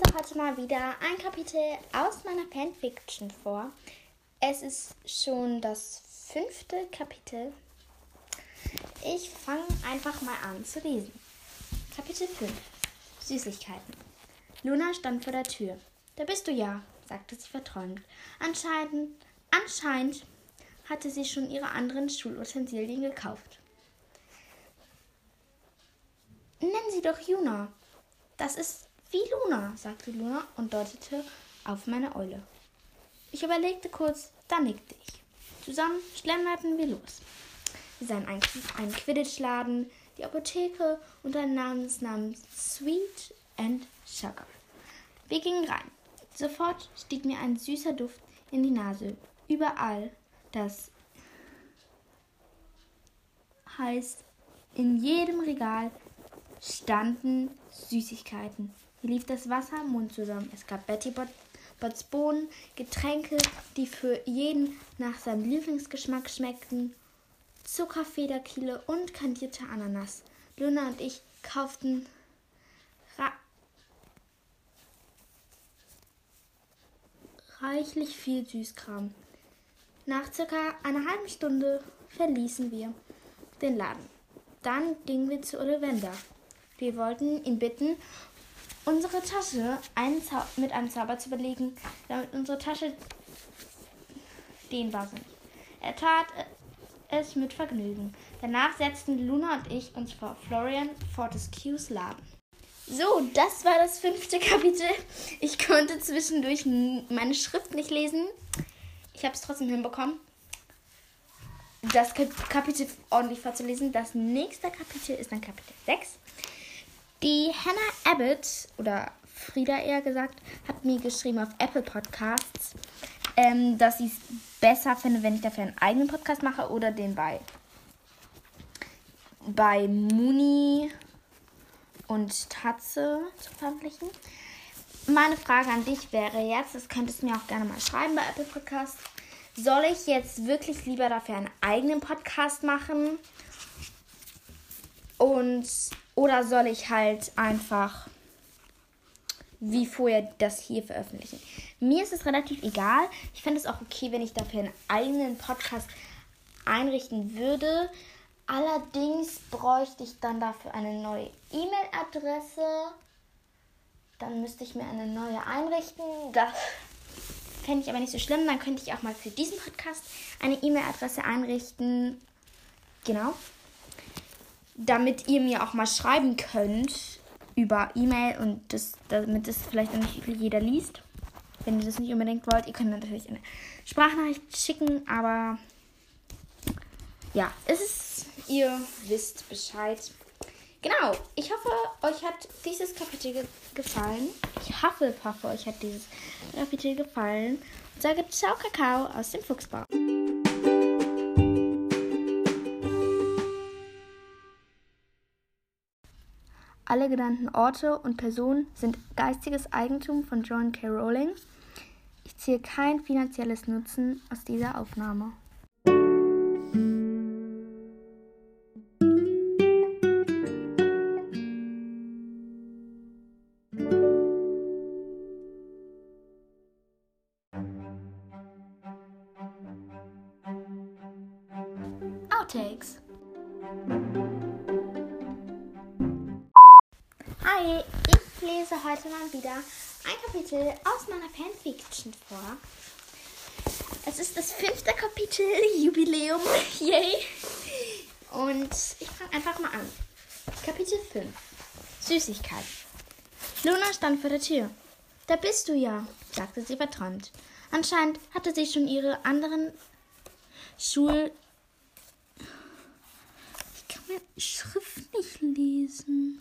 heute mal wieder ein Kapitel aus meiner Fanfiction vor. Es ist schon das fünfte Kapitel. Ich fange einfach mal an zu lesen. Kapitel 5 Süßigkeiten. Luna stand vor der Tür. Da bist du ja, sagte sie verträumt. Anscheinend, anscheinend hatte sie schon ihre anderen Schulutensilien gekauft. Nennen Sie doch Juna. Das ist wie Luna, sagte Luna und deutete auf meine Eule. Ich überlegte kurz, dann nickte ich. Zusammen schlenderten wir los. Wir sahen einen, Quidditch-Laden, die Apotheke und einen namens Sweet and Sugar. Wir gingen rein. Sofort stieg mir ein süßer Duft in die Nase. Überall das heißt, in jedem Regal standen Süßigkeiten. Hier lief das Wasser im Mund zusammen. Es gab Betty Bot Bots Bohnen, Getränke, die für jeden nach seinem Lieblingsgeschmack schmeckten, Zuckerfederkiele und kandierte Ananas. Luna und ich kauften reichlich viel Süßkram. Nach circa einer halben Stunde verließen wir den Laden. Dann gingen wir zu Ollivander. Wir wollten ihn bitten, unsere Tasche einen mit einem Zauber zu belegen, damit unsere Tasche dehnbar sind. Er tat es mit Vergnügen. Danach setzten Luna und ich uns vor Florian Fortescues Laden. So, das war das fünfte Kapitel. Ich konnte zwischendurch meine Schrift nicht lesen. Ich habe es trotzdem hinbekommen, das Kapitel ordentlich vorzulesen. Das nächste Kapitel ist dann Kapitel 6. Die Hannah Abbott, oder Frieda eher gesagt, hat mir geschrieben auf Apple Podcasts, ähm, dass sie es besser finde, wenn ich dafür einen eigenen Podcast mache oder den bei, bei Muni und Tatze zu veröffentlichen. Meine Frage an dich wäre jetzt, das könntest du mir auch gerne mal schreiben bei Apple Podcasts. Soll ich jetzt wirklich lieber dafür einen eigenen Podcast machen? Und oder soll ich halt einfach wie vorher das hier veröffentlichen? Mir ist es relativ egal. Ich fände es auch okay, wenn ich dafür einen eigenen Podcast einrichten würde. Allerdings bräuchte ich dann dafür eine neue E-Mail-Adresse. Dann müsste ich mir eine neue einrichten. Das fände ich aber nicht so schlimm. Dann könnte ich auch mal für diesen Podcast eine E-Mail-Adresse einrichten. Genau damit ihr mir auch mal schreiben könnt über E-Mail und das, damit das vielleicht nicht jeder liest. Wenn ihr das nicht unbedingt wollt, ihr könnt natürlich eine Sprachnachricht schicken, aber ja, es ist, ihr wisst Bescheid. Genau, ich hoffe, euch hat dieses Kapitel ge gefallen. Ich hoffe, hoffe, euch hat dieses Kapitel gefallen. Und sage Ciao Kakao aus dem Fuchsbau. Alle genannten Orte und Personen sind geistiges Eigentum von John K. Rowling. Ich ziehe kein finanzielles Nutzen aus dieser Aufnahme. Outtakes. Hi, ich lese heute mal wieder ein Kapitel aus meiner Fanfiction vor. Es ist das fünfte Kapitel, Jubiläum, yay! Und ich fange einfach mal an. Kapitel 5 Süßigkeit. Luna stand vor der Tür. Da bist du ja, sagte sie verträumt. Anscheinend hatte sie schon ihre anderen Schul... Ich kann meine Schrift nicht lesen